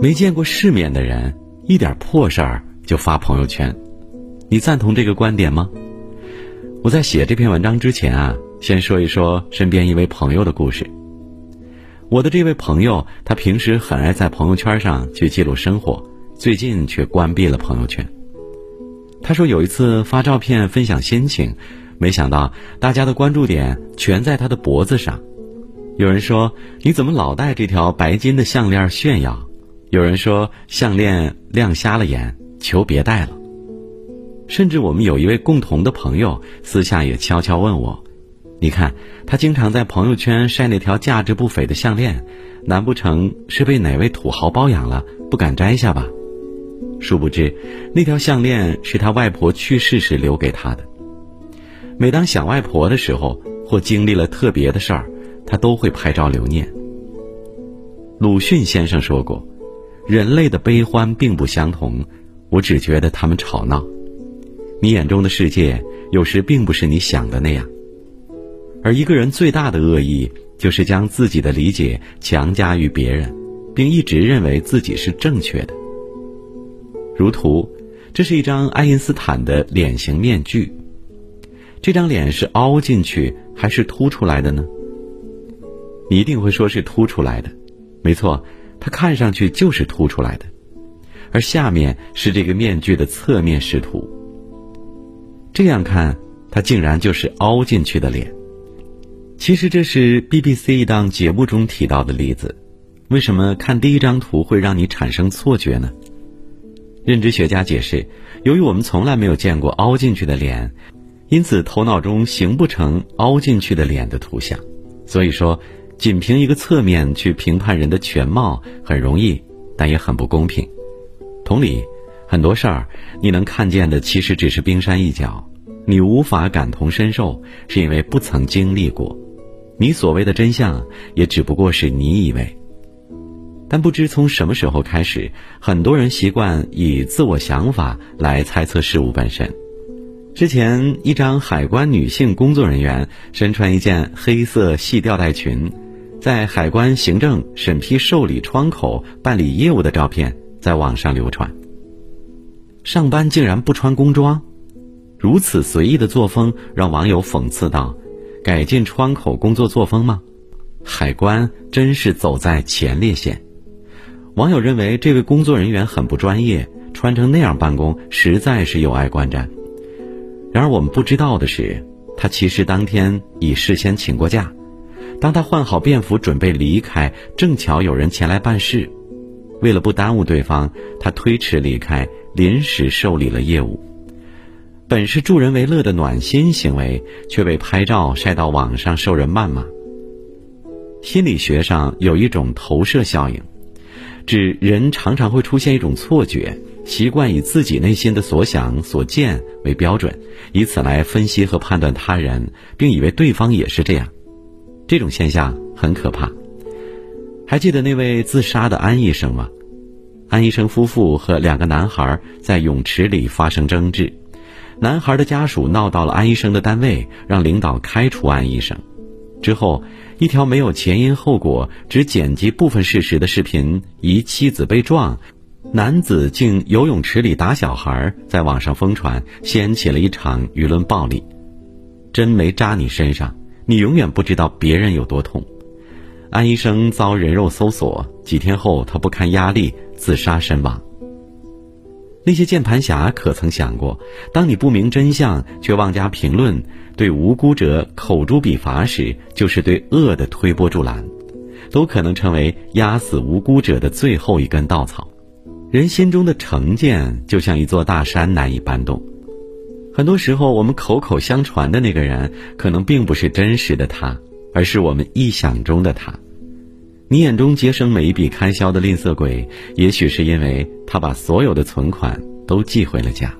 没见过世面的人，一点破事儿就发朋友圈，你赞同这个观点吗？我在写这篇文章之前啊，先说一说身边一位朋友的故事。我的这位朋友，他平时很爱在朋友圈上去记录生活，最近却关闭了朋友圈。他说有一次发照片分享心情，没想到大家的关注点全在他的脖子上。有人说：“你怎么老戴这条白金的项链炫耀？”有人说项链亮瞎了眼，求别戴了。甚至我们有一位共同的朋友，私下也悄悄问我：“你看，他经常在朋友圈晒那条价值不菲的项链，难不成是被哪位土豪包养了，不敢摘下吧？”殊不知，那条项链是他外婆去世时留给他的。每当想外婆的时候，或经历了特别的事儿，他都会拍照留念。鲁迅先生说过：“人类的悲欢并不相同，我只觉得他们吵闹。你眼中的世界，有时并不是你想的那样。而一个人最大的恶意，就是将自己的理解强加于别人，并一直认为自己是正确的。”如图，这是一张爱因斯坦的脸型面具。这张脸是凹进去还是凸出来的呢？你一定会说是凸出来的，没错，它看上去就是凸出来的。而下面是这个面具的侧面视图。这样看，它竟然就是凹进去的脸。其实这是 BBC 一档节目中提到的例子。为什么看第一张图会让你产生错觉呢？认知学家解释，由于我们从来没有见过凹进去的脸，因此头脑中形不成凹进去的脸的图像。所以说，仅凭一个侧面去评判人的全貌很容易，但也很不公平。同理，很多事儿你能看见的其实只是冰山一角，你无法感同身受，是因为不曾经历过。你所谓的真相，也只不过是你以为。但不知从什么时候开始，很多人习惯以自我想法来猜测事物本身。之前，一张海关女性工作人员身穿一件黑色细吊带裙，在海关行政审批受理窗口办理业务的照片在网上流传。上班竟然不穿工装，如此随意的作风让网友讽刺道：“改进窗口工作作风吗？海关真是走在前列线。”网友认为这位工作人员很不专业，穿成那样办公实在是有碍观瞻。然而我们不知道的是，他其实当天已事先请过假。当他换好便服准备离开，正巧有人前来办事，为了不耽误对方，他推迟离开，临时受理了业务。本是助人为乐的暖心行为，却被拍照晒到网上受人谩骂。心理学上有一种投射效应。指人常常会出现一种错觉，习惯以自己内心的所想所见为标准，以此来分析和判断他人，并以为对方也是这样。这种现象很可怕。还记得那位自杀的安医生吗？安医生夫妇和两个男孩在泳池里发生争执，男孩的家属闹到了安医生的单位，让领导开除安医生。之后，一条没有前因后果、只剪辑部分事实的视频，疑妻子被撞，男子竟游泳池里打小孩，在网上疯传，掀起了一场舆论暴力。针没扎你身上，你永远不知道别人有多痛。安医生遭人肉搜索，几天后他不堪压力自杀身亡。那些键盘侠可曾想过，当你不明真相却妄加评论？对无辜者口诛笔伐时，就是对恶的推波助澜，都可能成为压死无辜者的最后一根稻草。人心中的成见就像一座大山，难以搬动。很多时候，我们口口相传的那个人，可能并不是真实的他，而是我们臆想中的他。你眼中节省每一笔开销的吝啬鬼，也许是因为他把所有的存款都寄回了家。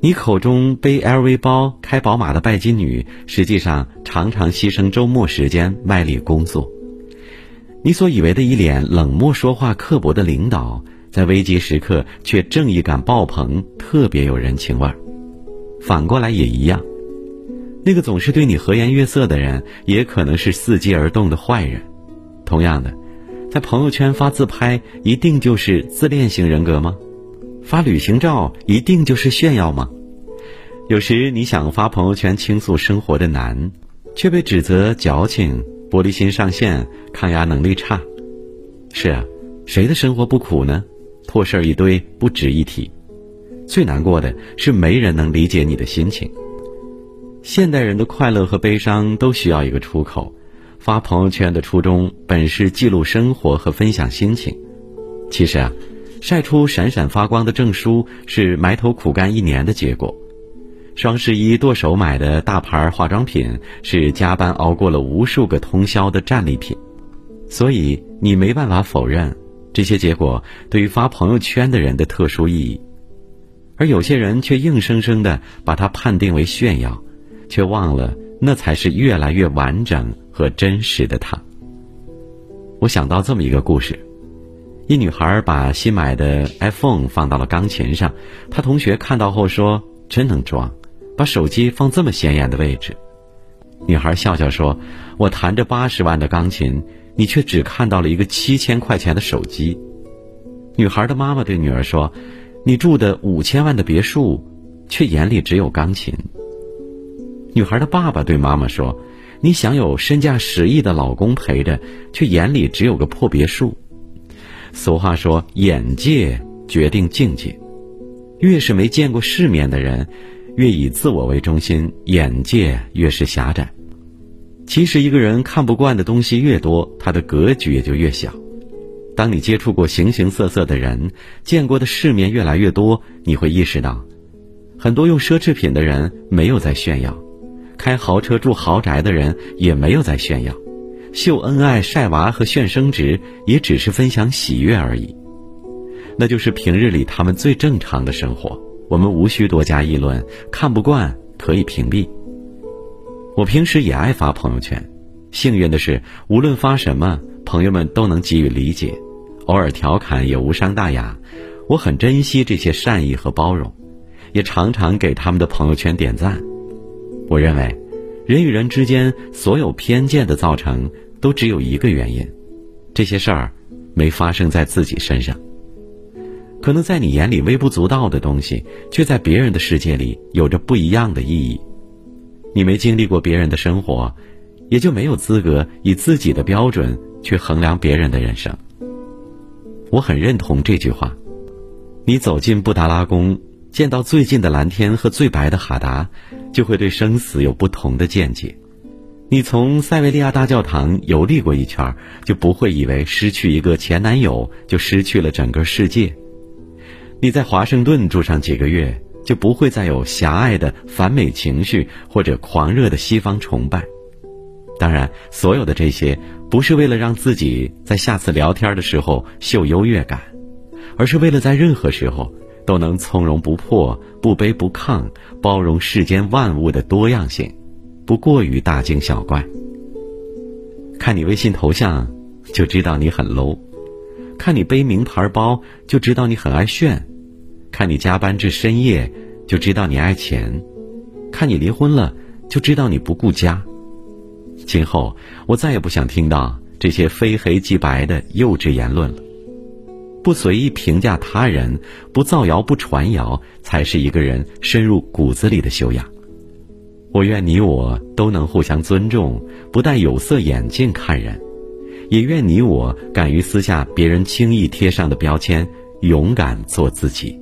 你口中背 LV 包、开宝马的拜金女，实际上常常牺牲周末时间卖力工作。你所以为的一脸冷漠、说话刻薄的领导，在危急时刻却正义感爆棚，特别有人情味儿。反过来也一样。那个总是对你和颜悦色的人，也可能是伺机而动的坏人。同样的，在朋友圈发自拍，一定就是自恋型人格吗？发旅行照，一定就是炫耀吗？有时你想发朋友圈倾诉生活的难，却被指责矫情、玻璃心上线、抗压能力差。是啊，谁的生活不苦呢？破事儿一堆，不值一提。最难过的是，没人能理解你的心情。现代人的快乐和悲伤都需要一个出口，发朋友圈的初衷本是记录生活和分享心情。其实啊，晒出闪闪发光的证书是埋头苦干一年的结果；双十一剁手买的大牌化妆品是加班熬过了无数个通宵的战利品。所以你没办法否认这些结果对于发朋友圈的人的特殊意义，而有些人却硬生生的把它判定为炫耀。却忘了，那才是越来越完整和真实的他。我想到这么一个故事：一女孩把新买的 iPhone 放到了钢琴上，她同学看到后说：“真能装，把手机放这么显眼的位置。”女孩笑笑说：“我弹着八十万的钢琴，你却只看到了一个七千块钱的手机。”女孩的妈妈对女儿说：“你住的五千万的别墅，却眼里只有钢琴。”女孩的爸爸对妈妈说：“你想有身价十亿的老公陪着，却眼里只有个破别墅。”俗话说：“眼界决定境界。”越是没见过世面的人，越以自我为中心，眼界越是狭窄。其实，一个人看不惯的东西越多，他的格局也就越小。当你接触过形形色色的人，见过的世面越来越多，你会意识到，很多用奢侈品的人没有在炫耀。开豪车住豪宅的人也没有在炫耀，秀恩爱、晒娃和炫升职也只是分享喜悦而已。那就是平日里他们最正常的生活，我们无需多加议论。看不惯可以屏蔽。我平时也爱发朋友圈，幸运的是，无论发什么，朋友们都能给予理解，偶尔调侃也无伤大雅。我很珍惜这些善意和包容，也常常给他们的朋友圈点赞。我认为，人与人之间所有偏见的造成，都只有一个原因：这些事儿没发生在自己身上。可能在你眼里微不足道的东西，却在别人的世界里有着不一样的意义。你没经历过别人的生活，也就没有资格以自己的标准去衡量别人的人生。我很认同这句话：你走进布达拉宫。见到最近的蓝天和最白的哈达，就会对生死有不同的见解。你从塞维利亚大教堂游历过一圈，就不会以为失去一个前男友就失去了整个世界。你在华盛顿住上几个月，就不会再有狭隘的反美情绪或者狂热的西方崇拜。当然，所有的这些不是为了让自己在下次聊天的时候秀优越感，而是为了在任何时候。都能从容不迫、不卑不亢，包容世间万物的多样性，不过于大惊小怪。看你微信头像，就知道你很 low；看你背名牌包，就知道你很爱炫；看你加班至深夜，就知道你爱钱；看你离婚了，就知道你不顾家。今后我再也不想听到这些非黑即白的幼稚言论了。不随意评价他人，不造谣不传谣，才是一个人深入骨子里的修养。我愿你我都能互相尊重，不戴有色眼镜看人，也愿你我敢于撕下别人轻易贴上的标签，勇敢做自己。